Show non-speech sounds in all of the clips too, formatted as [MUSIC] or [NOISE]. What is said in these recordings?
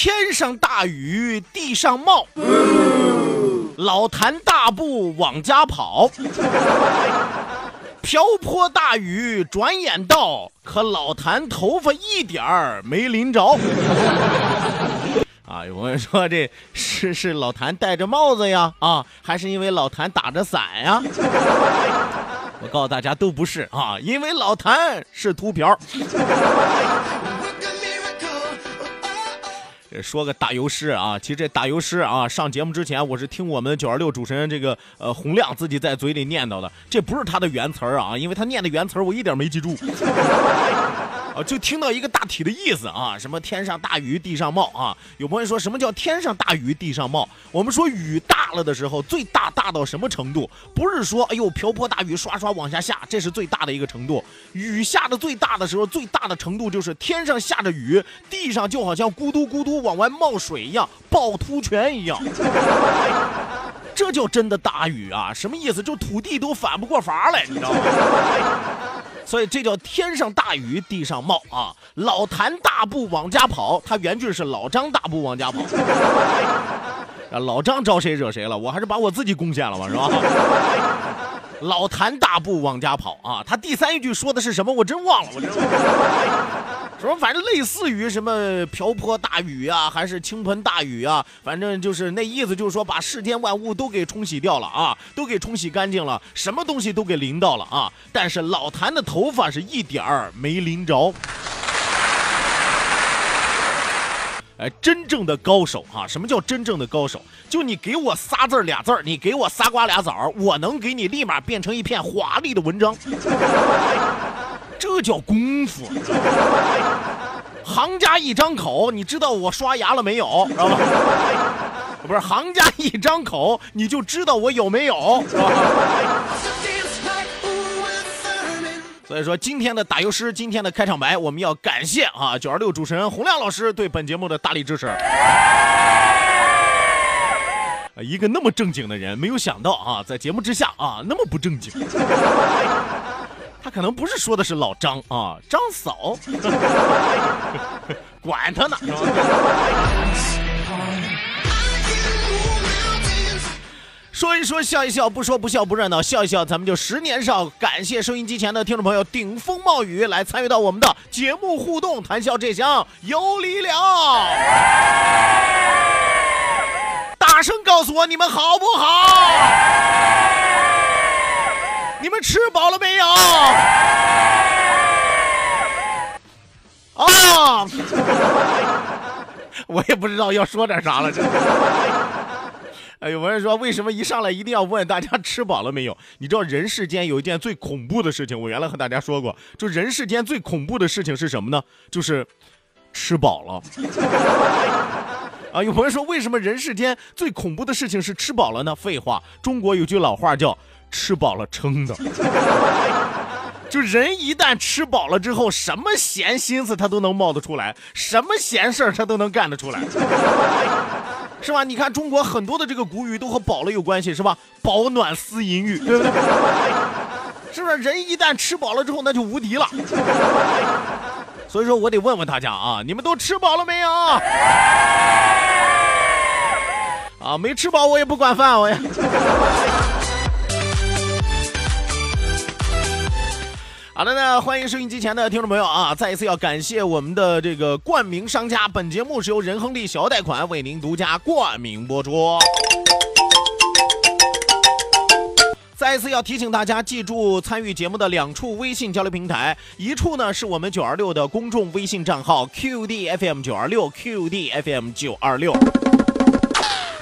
天上大雨地上冒，老谭大步往家跑。瓢泼大雨转眼到，可老谭头发一点儿没淋着。啊，有朋友说这是是老谭戴着帽子呀？啊，还是因为老谭打着伞呀？我告诉大家都不是啊，因为老谭是秃瓢。说个打油诗啊，其实这打油诗啊，上节目之前我是听我们九二六主持人这个呃洪亮自己在嘴里念叨的，这不是他的原词啊，因为他念的原词我一点没记住。[LAUGHS] 啊，就听到一个大体的意思啊，什么天上大雨地上冒啊。有朋友说什么叫天上大雨地上冒？我们说雨大了的时候，最大大到什么程度？不是说哎呦瓢泼大雨刷刷往下下，这是最大的一个程度。雨下的最大的时候，最大的程度就是天上下着雨，地上就好像咕嘟咕嘟往外冒水一样，趵突泉一样。这叫真的大雨啊！什么意思？就土地都反不过法来，你知道吗？所以这叫天上大雨地上冒啊！老谭大步往家跑，他原句是老张大步往家跑。啊，[LAUGHS] 老张招谁惹谁了？我还是把我自己贡献了吧，是吧？[LAUGHS] 老谭大步往家跑啊！他第三一句说的是什么？我真忘了，我真忘了。什么？反正类似于什么瓢泼大雨啊，还是倾盆大雨啊？反正就是那意思，就是说把世间万物都给冲洗掉了啊，都给冲洗干净了，什么东西都给淋到了啊！但是老谭的头发是一点儿没淋着。哎，真正的高手哈、什么叫真正的高手？就你给我仨字俩字，你给我仨瓜俩枣，我能给你立马变成一篇华丽的文章。这叫功夫。行家一张口，你知道我刷牙了没有？知道吧？不是，行家一张口，你就知道我有没有，所以说，今天的打油诗，今天的开场白，我们要感谢啊九二六主持人洪亮老师对本节目的大力支持。呃一个那么正经的人，没有想到啊，在节目之下啊那么不正经。他可能不是说的是老张啊，张嫂，[LAUGHS] 管他呢。说一说，笑一笑，不说不笑不热闹，笑一笑，咱们就十年少。感谢收音机前的听众朋友顶风冒雨来参与到我们的节目互动，谈笑这厢有礼了。大声告诉我你们好不好？你们吃饱了没有？啊！我也不知道要说点啥了，这。哎，有人说为什么一上来一定要问大家吃饱了没有？你知道人世间有一件最恐怖的事情，我原来和大家说过，就人世间最恐怖的事情是什么呢？就是吃饱了。啊，有朋友说为什么人世间最恐怖的事情是吃饱了呢？废话，中国有句老话叫“吃饱了撑的”。[LAUGHS] 就人一旦吃饱了之后，什么闲心思他都能冒得出来，什么闲事儿他都能干得出来。[LAUGHS] 是吧？你看中国很多的这个古语都和饱了有关系，是吧？饱暖思淫欲，对不对？[LAUGHS] 是不是？人一旦吃饱了之后，那就无敌了。所以说我得问问大家啊，你们都吃饱了没有？啊，没吃饱我也不管饭，我也。好的呢，欢迎收音机前的听众朋友啊！再一次要感谢我们的这个冠名商家，本节目是由仁亨利小额贷款为您独家冠名播出。再一次要提醒大家，记住参与节目的两处微信交流平台，一处呢是我们九二六的公众微信账号 QDFM 九二六 QDFM 九二六。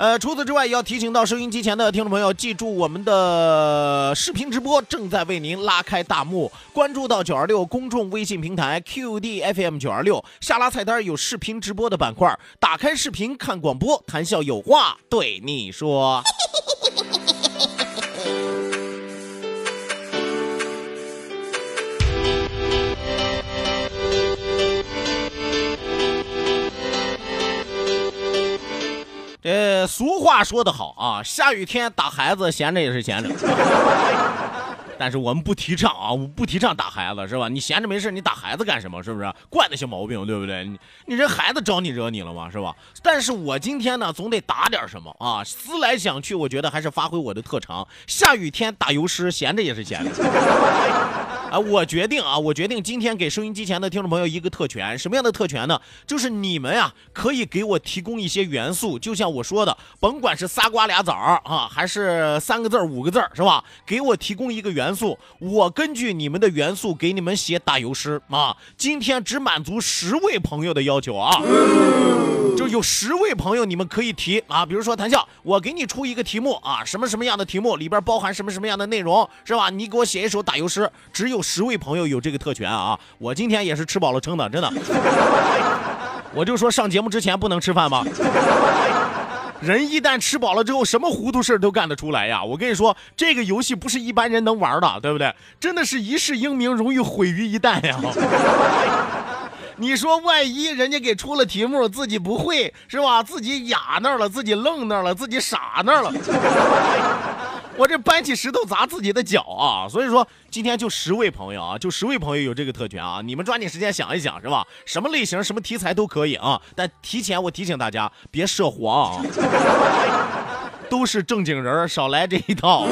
呃，除此之外，也要提醒到收音机前的听众朋友，记住我们的视频直播正在为您拉开大幕。关注到九二六公众微信平台 QDFM 九二六，下拉菜单有视频直播的板块，打开视频看广播，谈笑有话对你说。这俗话说得好啊，下雨天打孩子，闲着也是闲着。[LAUGHS] 但是我们不提倡啊，我不提倡打孩子，是吧？你闲着没事，你打孩子干什么？是不是惯那些毛病，对不对？你你这孩子招你惹你了吗？是吧？但是我今天呢，总得打点什么啊。思来想去，我觉得还是发挥我的特长。下雨天打油诗，闲着也是闲着。啊，我决定啊，我决定今天给收音机前的听众朋友一个特权，什么样的特权呢？就是你们呀，可以给我提供一些元素，就像我说的，甭管是仨瓜俩枣啊，还是三个字五个字是吧？给我提供一个元素，我根据你们的元素给你们写打油诗啊。今天只满足十位朋友的要求啊，有十位朋友你们可以提啊，比如说谭笑，我给你出一个题目啊，什么什么样的题目里边包含什么什么样的内容是吧？你给我写一首打油诗，只有。十位朋友有这个特权啊！我今天也是吃饱了撑的，真的。[LAUGHS] 我就说上节目之前不能吃饭吗？[LAUGHS] 人一旦吃饱了之后，什么糊涂事都干得出来呀！我跟你说，这个游戏不是一般人能玩的，对不对？真的是一世英名，容易毁于一旦呀！你说万一人家给出了题目，自己不会是吧？自己哑那儿了，自己愣那儿了，自己傻那儿了。[LAUGHS] 我这搬起石头砸自己的脚啊！所以说今天就十位朋友啊，就十位朋友有这个特权啊！你们抓紧时间想一想，是吧？什么类型、什么题材都可以啊！但提前我提醒大家，别涉黄啊！[LAUGHS] 都是正经人，少来这一套。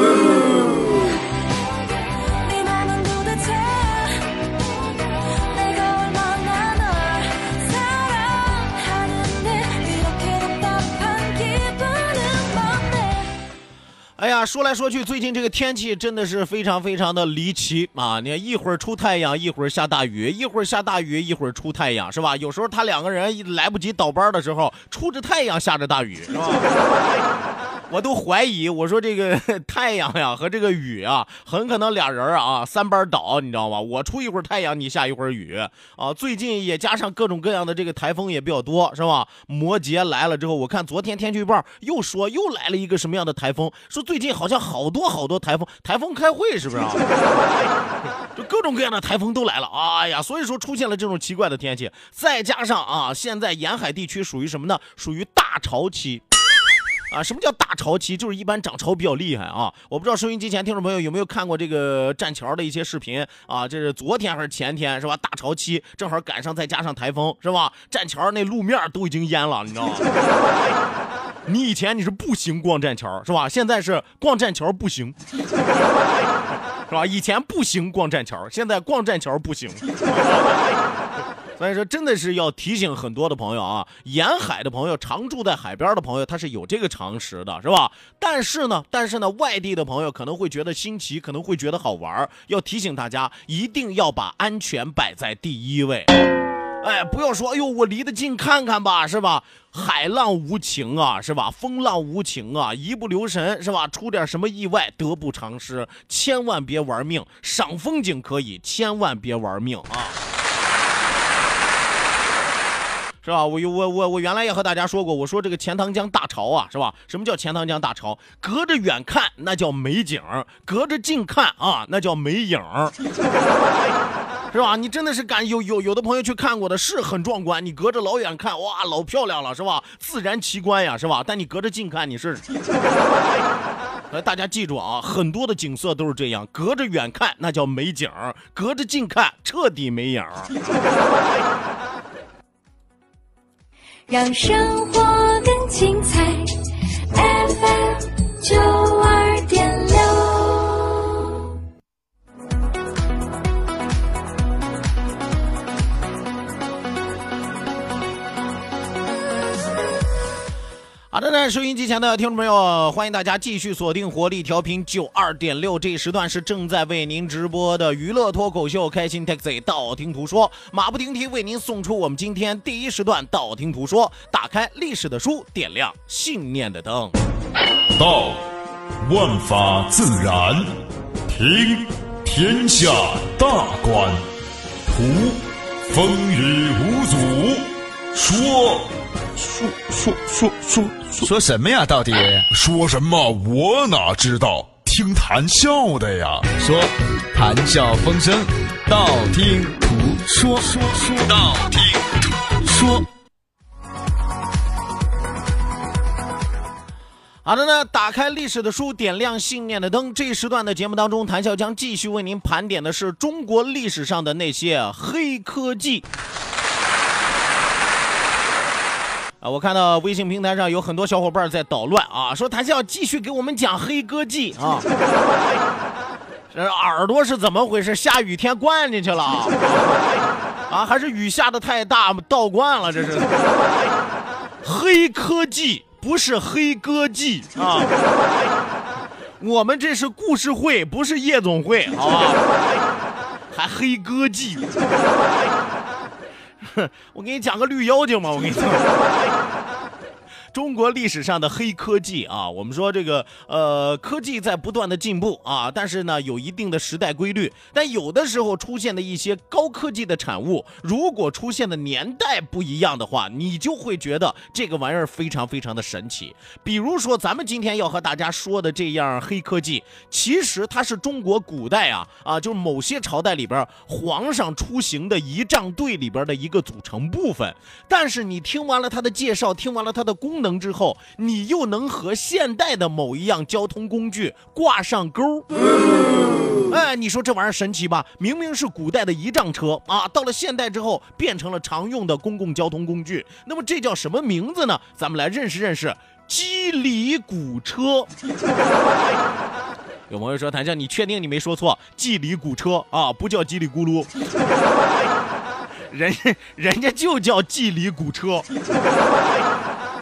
说来说去，最近这个天气真的是非常非常的离奇啊！你看，一会儿出太阳，一会儿下大雨，一会儿下大雨，一会儿出太阳，是吧？有时候他两个人来不及倒班的时候，出着太阳，下着大雨，是吧？我都怀疑，我说这个 [LAUGHS] 太阳呀和这个雨啊，很可能俩人啊三班倒，你知道吗？我出一会儿太阳，你下一会儿雨啊。最近也加上各种各样的这个台风也比较多，是吧？摩羯来了之后，我看昨天天气预报又说又来了一个什么样的台风，说最近好像好多好多台风，台风开会是不是啊？[LAUGHS] 就各种各样的台风都来了，哎呀，所以说出现了这种奇怪的天气，再加上啊，现在沿海地区属于什么呢？属于大潮期。啊，什么叫大潮期？就是一般涨潮比较厉害啊！我不知道收音机前听众朋友有没有看过这个栈桥的一些视频啊？这是昨天还是前天是吧？大潮期正好赶上，再加上台风是吧？栈桥那路面都已经淹了，你知道吗？[LAUGHS] 你以前你是步行逛栈桥是吧？现在是逛栈桥步行，是吧？以前步行逛栈桥，现在逛栈桥步行。所以说，真的是要提醒很多的朋友啊，沿海的朋友、常住在海边的朋友，他是有这个常识的，是吧？但是呢，但是呢，外地的朋友可能会觉得新奇，可能会觉得好玩要提醒大家，一定要把安全摆在第一位。哎，不要说，哎呦，我离得近看看吧，是吧？海浪无情啊，是吧？风浪无情啊，一不留神，是吧？出点什么意外，得不偿失，千万别玩命。赏风景可以，千万别玩命啊！是吧？我我我我原来也和大家说过，我说这个钱塘江大潮啊，是吧？什么叫钱塘江大潮？隔着远看那叫美景，隔着近看啊那叫没影，[LAUGHS] 是吧？你真的是感有有有的朋友去看过的，是很壮观。你隔着老远看，哇，老漂亮了，是吧？自然奇观呀，是吧？但你隔着近看，你是。来，[LAUGHS] 大家记住啊，很多的景色都是这样，隔着远看那叫美景，隔着近看彻底没影。让生活更精彩，FM 九二好的呢，收音机前的听众朋友，欢迎大家继续锁定活力调频九二点六，这时段是正在为您直播的娱乐脱口秀《开心 Taxi》，道听途说，马不停蹄为您送出我们今天第一时段道听途说，打开历史的书，点亮信念的灯。道，万法自然；听，天下大观；图，风雨无阻；说，说说说说说什么呀？到底说什么？我哪知道？听谈笑的呀。说谈笑风生，道听途说，说说道听途说。好的呢，打开历史的书，点亮信念的灯。这一时段的节目当中，谈笑将继续为您盘点的是中国历史上的那些黑科技。啊，我看到微信平台上有很多小伙伴在捣乱啊，说谭笑继续给我们讲黑科技啊。[LAUGHS] 这耳朵是怎么回事？下雨天灌进去了啊？还是雨下的太大倒灌了？这是黑科技，不是黑歌技啊。我们这是故事会，不是夜总会，好吧？还黑歌技。[LAUGHS] 我给你讲个绿妖精吧，我给你讲。中国历史上的黑科技啊，我们说这个呃，科技在不断的进步啊，但是呢，有一定的时代规律。但有的时候出现的一些高科技的产物，如果出现的年代不一样的话，你就会觉得这个玩意儿非常非常的神奇。比如说，咱们今天要和大家说的这样黑科技，其实它是中国古代啊啊，就是某些朝代里边皇上出行的仪仗队里边的一个组成部分。但是你听完了它的介绍，听完了它的功能之后，你又能和现代的某一样交通工具挂上钩。哎，你说这玩意儿神奇吧？明明是古代的仪仗车啊，到了现代之后变成了常用的公共交通工具。那么这叫什么名字呢？咱们来认识认识机里古车。[LAUGHS] 有朋友说：“谭笑，你确定你没说错？机里古车啊，不叫叽里咕噜，[LAUGHS] 人人家就叫机里古车。”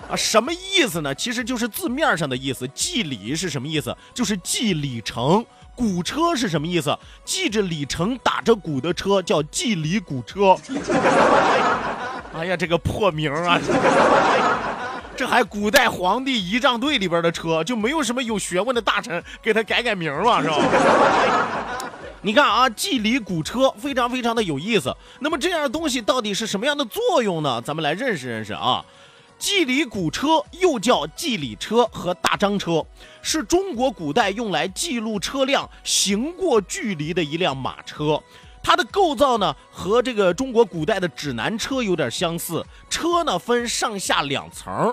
啊，什么意思呢？其实就是字面上的意思。记里是什么意思？就是记里程。鼓车是什么意思？记着里程打着鼓的车叫记里鼓车。[LAUGHS] 哎呀，这个破名啊！[LAUGHS] 这还古代皇帝仪仗队里边的车，就没有什么有学问的大臣给他改改名嘛，是吧？[LAUGHS] 你看啊，记里鼓车非常非常的有意思。那么这样东西到底是什么样的作用呢？咱们来认识认识啊。祭礼古车又叫祭礼车和大张车，是中国古代用来记录车辆行过距离的一辆马车。它的构造呢和这个中国古代的指南车有点相似，车呢分上下两层儿，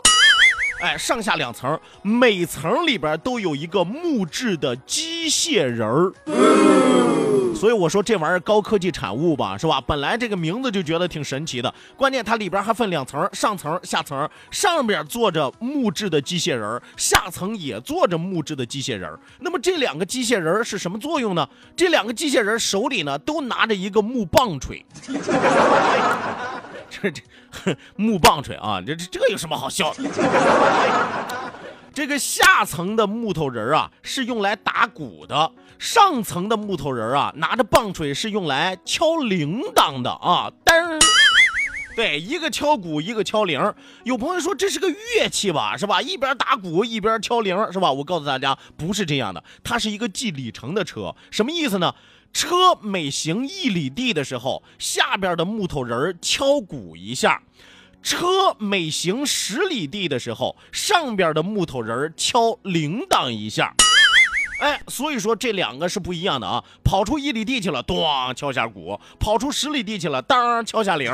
哎，上下两层，每层里边都有一个木质的机械人儿。所以我说这玩意儿高科技产物吧，是吧？本来这个名字就觉得挺神奇的，关键它里边还分两层，上层、下层，上边坐着木质的机械人，下层也坐着木质的机械人。那么这两个机械人是什么作用呢？这两个机械人手里呢都拿着一个木棒槌。这这木棒槌啊，这这这有什么好笑的？[LAUGHS] 这个下层的木头人啊是用来打鼓的，上层的木头人啊拿着棒槌是用来敲铃铛的啊。噔，对，一个敲鼓，一个敲铃。有朋友说这是个乐器吧，是吧？一边打鼓一边敲铃，是吧？我告诉大家，不是这样的，它是一个记里程的车。什么意思呢？车每行一里地的时候，下边的木头人敲鼓一下。车每行十里地的时候，上边的木头人敲铃铛一下。哎，所以说这两个是不一样的啊！跑出一里地去了，咣敲下鼓；跑出十里地去了，当敲下铃。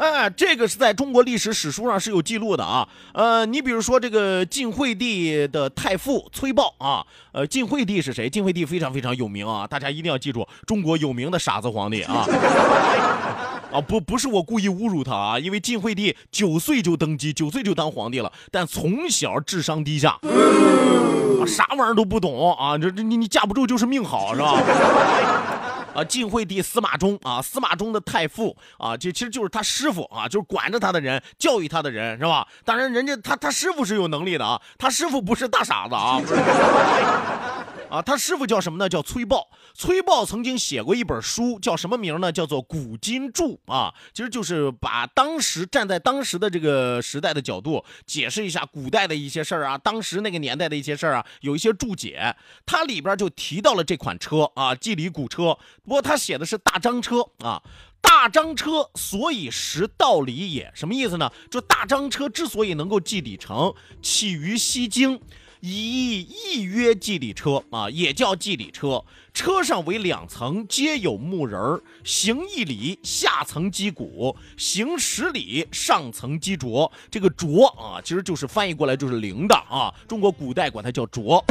哎，这个是在中国历史史书上是有记录的啊。呃，你比如说这个晋惠帝的太傅崔豹啊，呃，晋惠帝是谁？晋惠帝非常非常有名啊，大家一定要记住，中国有名的傻子皇帝啊。[LAUGHS] 啊，不，不是我故意侮辱他啊，因为晋惠帝九岁就登基，九岁就当皇帝了，但从小智商低下，啥玩意儿都不懂啊，这这你你架不住就是命好是吧？啊，晋惠帝司马衷啊，司马衷的太傅啊，这其实就是他师傅啊，就是管着他的人，教育他的人是吧？当然，人家他他师傅是有能力的啊，他师傅不是大傻子啊，不是。啊，他师傅叫什么呢？叫崔豹。崔豹曾经写过一本书，叫什么名呢？叫做《古今注》啊，其实就是把当时站在当时的这个时代的角度，解释一下古代的一些事儿啊，当时那个年代的一些事儿啊，有一些注解。它里边就提到了这款车啊，季里古车。不过他写的是大张车啊，大张车所以识道理也，什么意思呢？就大张车之所以能够记里程，起于西京。以亦曰祭礼车啊，也叫祭礼车。车上为两层，皆有木人儿。行一里，下层击鼓；行十里，上层击镯。这个镯啊，其实就是翻译过来就是铃的啊。中国古代管它叫镯。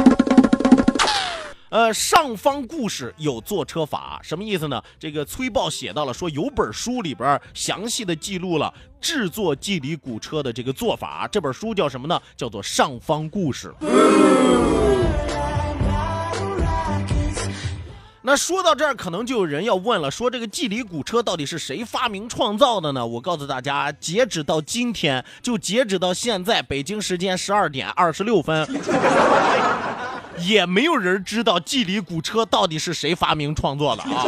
呃，上方故事有坐车法，什么意思呢？这个崔豹写到了，说有本书里边详细的记录了制作祭礼古车的这个做法。这本书叫什么呢？叫做《上方故事》。那说到这儿，可能就有人要问了，说这个祭礼古车到底是谁发明创造的呢？我告诉大家，截止到今天，就截止到现在，北京时间十二点二十六分。也没有人知道祭礼古车到底是谁发明创作的啊，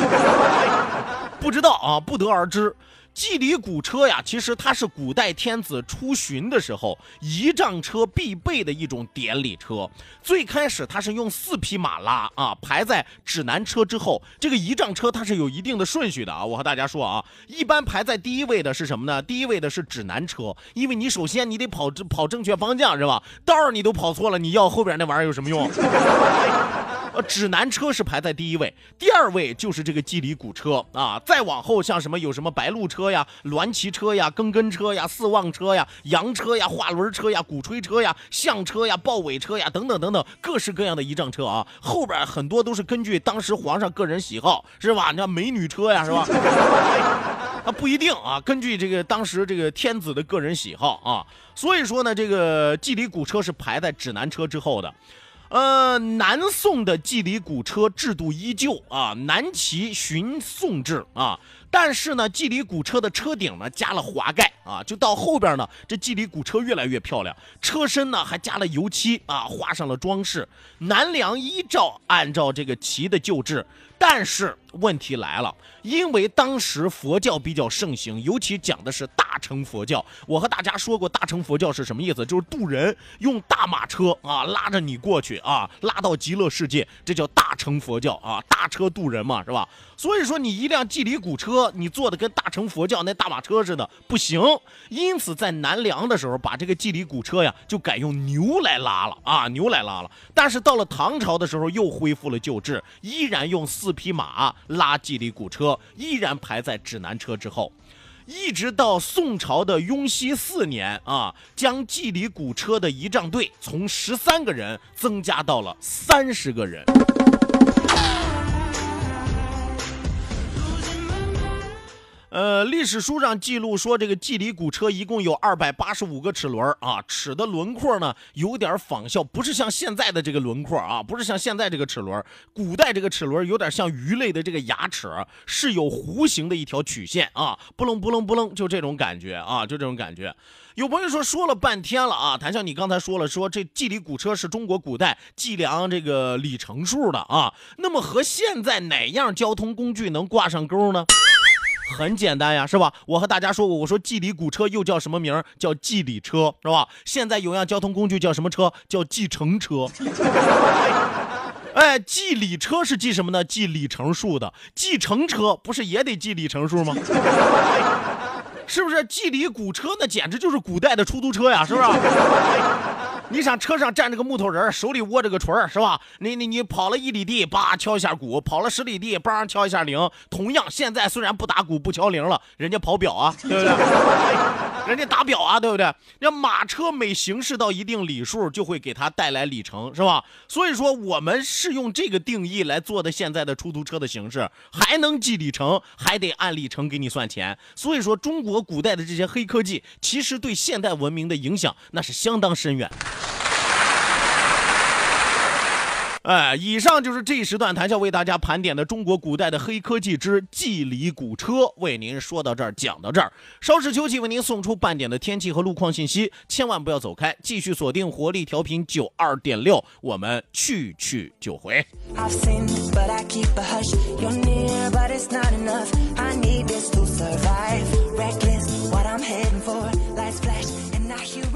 不知道啊，不得而知。祭礼古车呀，其实它是古代天子出巡的时候仪仗车必备的一种典礼车。最开始它是用四匹马拉啊，排在指南车之后。这个仪仗车它是有一定的顺序的啊。我和大家说啊，一般排在第一位的是什么呢？第一位的是指南车，因为你首先你得跑跑正确方向是吧？道儿你都跑错了，你要后边那玩意儿有什么用？[LAUGHS] 呃，指南车是排在第一位，第二位就是这个祭礼古车啊，再往后像什么有什么白鹿车呀、鸾骑车呀、更根车呀、四望车呀、羊车呀、画轮车呀、鼓吹车呀、象车呀、豹尾车呀等等等等，各式各样的仪仗车啊，后边很多都是根据当时皇上个人喜好，是吧？你看美女车呀，是吧？[LAUGHS] 啊，不一定啊，根据这个当时这个天子的个人喜好啊，所以说呢，这个祭礼古车是排在指南车之后的。呃，南宋的祭礼古车制度依旧啊，南齐循宋制啊，但是呢，祭礼古车的车顶呢加了滑盖啊，就到后边呢，这祭礼古车越来越漂亮，车身呢还加了油漆啊，画上了装饰。南梁依照按照这个齐的旧制，但是问题来了，因为当时佛教比较盛行，尤其讲的是大乘佛教。我和大家说过，大乘佛教是什么意思？就是渡人，用大马车啊拉着你过去啊，拉到极乐世界，这叫大乘佛教啊，大车渡人嘛，是吧？所以说你一辆祭礼古车，你坐的跟大乘佛教那大马车似的，不行。因此在南梁的时候，把这个祭礼古车呀，就改用牛来拉了啊，牛来拉了。但是到了唐朝的时候，又恢复了旧制，依然用四匹马拉祭礼古车，依然排在指南车之后。一直到宋朝的雍熙四年啊，将祭礼古车的仪仗队从十三个人增加到了三十个人。呃，历史书上记录说，这个祭礼古车一共有二百八十五个齿轮啊，齿的轮廓呢有点仿效，不是像现在的这个轮廓啊，不是像现在这个齿轮，古代这个齿轮有点像鱼类的这个牙齿，是有弧形的一条曲线啊，不楞不楞不楞，就这种感觉啊，就这种感觉。有朋友说说了半天了啊，谭笑，你刚才说了，说这祭礼古车是中国古代计量这个里程数的啊，那么和现在哪样交通工具能挂上钩呢？很简单呀，是吧？我和大家说过，我说计里古车又叫什么名儿？叫计里车，是吧？现在有样交通工具叫什么车？叫计程车。哎，记里车是记什么呢？记里程数的。计程车不是也得记里程数吗？是不是？计里古车那简直就是古代的出租车呀，是不是？你想车上站着个木头人，手里握着个锤儿，是吧？你你你跑了一里地，叭敲一下鼓；跑了十里地，叭敲一下铃。同样，现在虽然不打鼓不敲铃了，人家跑表啊，对不对？[LAUGHS] 人家打表啊，对不对？那马车每行驶到一定里数，就会给它带来里程，是吧？所以说，我们是用这个定义来做的现在的出租车的形式，还能记里程，还得按里程给你算钱。所以说，中国古代的这些黑科技，其实对现代文明的影响那是相当深远。哎，以上就是这一时段谈笑为大家盘点的中国古代的黑科技之蒺藜古车，为您说到这儿，讲到这儿。稍事休息，为您送出半点的天气和路况信息，千万不要走开，继续锁定活力调频九二点六，我们去去就回。I've sinned, but I keep a hush. You're near, but it's not enough. I need this to survive. Reckless, what I'm heading for. Lights flash, and I hear